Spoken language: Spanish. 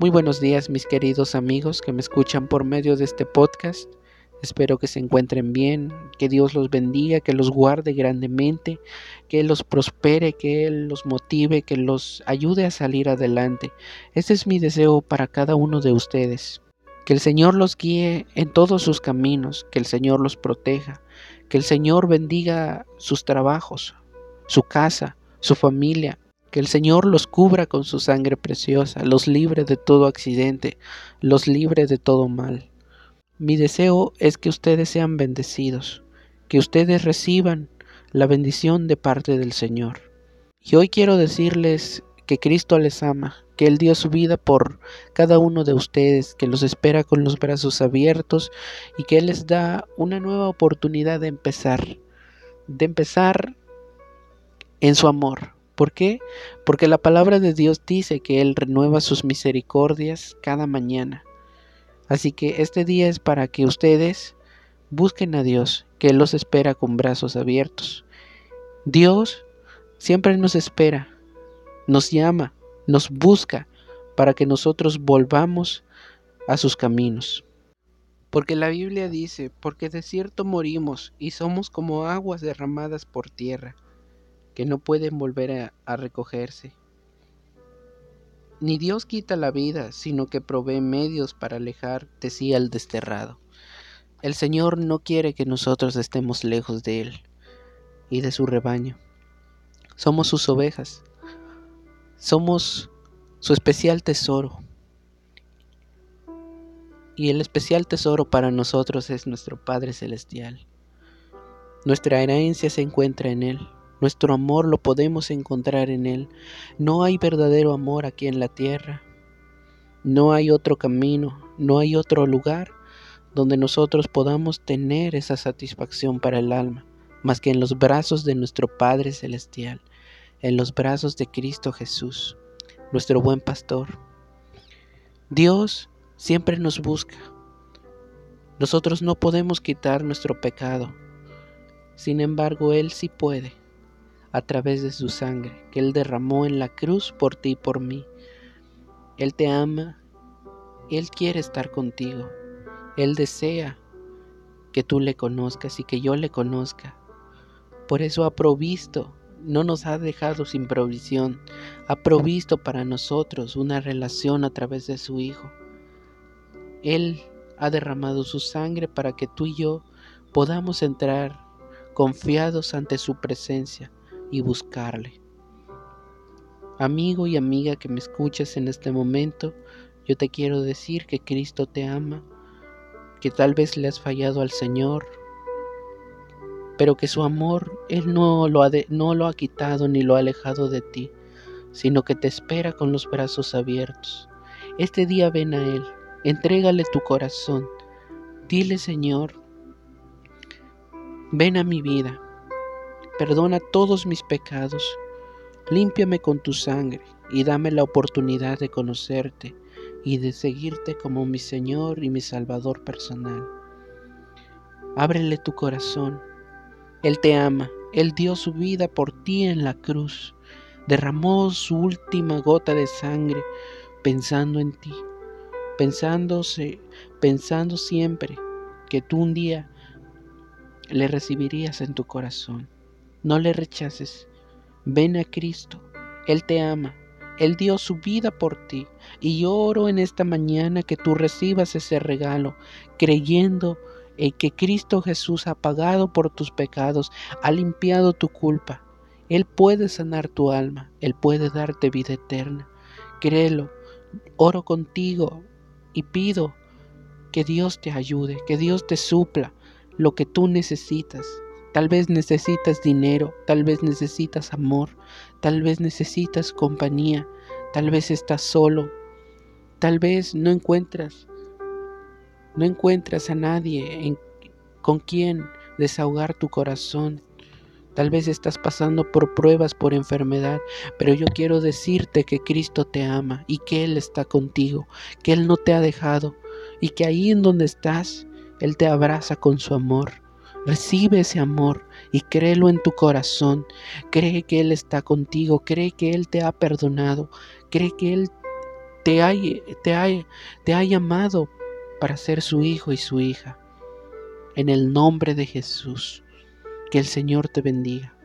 Muy buenos días mis queridos amigos que me escuchan por medio de este podcast. Espero que se encuentren bien, que Dios los bendiga, que los guarde grandemente, que los prospere, que Él los motive, que los ayude a salir adelante. Este es mi deseo para cada uno de ustedes. Que el Señor los guíe en todos sus caminos, que el Señor los proteja, que el Señor bendiga sus trabajos, su casa, su familia, que el Señor los cubra con su sangre preciosa, los libre de todo accidente, los libre de todo mal. Mi deseo es que ustedes sean bendecidos, que ustedes reciban la bendición de parte del Señor. Y hoy quiero decirles que Cristo les ama, que Él dio su vida por cada uno de ustedes, que los espera con los brazos abiertos y que Él les da una nueva oportunidad de empezar, de empezar en su amor, ¿Por qué? Porque la palabra de Dios dice que Él renueva sus misericordias cada mañana. Así que este día es para que ustedes busquen a Dios, que Él los espera con brazos abiertos. Dios siempre nos espera, nos llama, nos busca para que nosotros volvamos a sus caminos. Porque la Biblia dice, porque de cierto morimos y somos como aguas derramadas por tierra que no pueden volver a, recogerse. Ni Dios quita la vida, sino que provee medios para alejar de sí al desterrado. El Señor no quiere que nosotros estemos lejos de Él y de su rebaño. Somos sus ovejas, somos su especial tesoro. Y el especial tesoro para nosotros es nuestro Padre Celestial. Nuestra herencia se encuentra en Él. Nuestro amor lo podemos encontrar en Él. No hay verdadero amor aquí en la tierra. No hay otro camino, no hay otro lugar donde nosotros podamos tener esa satisfacción para el alma, más que en los brazos de nuestro Padre Celestial, en los brazos de Cristo Jesús, nuestro buen pastor. Dios siempre nos busca. Nosotros no podemos quitar nuestro pecado, sin embargo Él sí puede a través de su sangre que Él derramó en la cruz por ti y por mí. Él te ama, Él quiere estar contigo, Él desea que tú le conozcas y que yo le conozca. Por eso ha provisto, no nos ha dejado sin provisión, ha provisto para nosotros una relación a través de su Hijo. Él ha derramado su sangre para que tú y yo podamos entrar confiados ante su presencia y buscarle. Amigo y amiga que me escuchas en este momento, yo te quiero decir que Cristo te ama, que tal vez le has fallado al Señor, pero que su amor Él no lo ha, no lo ha quitado ni lo ha alejado de ti, sino que te espera con los brazos abiertos. Este día ven a Él, entrégale tu corazón, dile Señor, ven a mi vida, Perdona todos mis pecados, límpiame con tu sangre y dame la oportunidad de conocerte y de seguirte como mi Señor y mi Salvador personal. Ábrele tu corazón. Él te ama. Él dio su vida por ti en la cruz. Derramó su última gota de sangre pensando en ti, pensándose, pensando siempre que tú un día le recibirías en tu corazón. No le rechaces. Ven a Cristo. Él te ama. Él dio su vida por ti. Y oro en esta mañana que tú recibas ese regalo, creyendo en que Cristo Jesús ha pagado por tus pecados, ha limpiado tu culpa. Él puede sanar tu alma. Él puede darte vida eterna. Créelo. Oro contigo y pido que Dios te ayude, que Dios te supla lo que tú necesitas. Tal vez necesitas dinero, tal vez necesitas amor, tal vez necesitas compañía, tal vez estás solo, tal vez no encuentras no encuentras a nadie con quien desahogar tu corazón. Tal vez estás pasando por pruebas, por enfermedad, pero yo quiero decirte que Cristo te ama y que Él está contigo, que Él no te ha dejado y que ahí en donde estás, Él te abraza con su amor. Recibe ese amor y créelo en tu corazón. Cree que Él está contigo, cree que Él te ha perdonado, cree que Él te ha, te ha, te ha llamado para ser su hijo y su hija. En el nombre de Jesús, que el Señor te bendiga.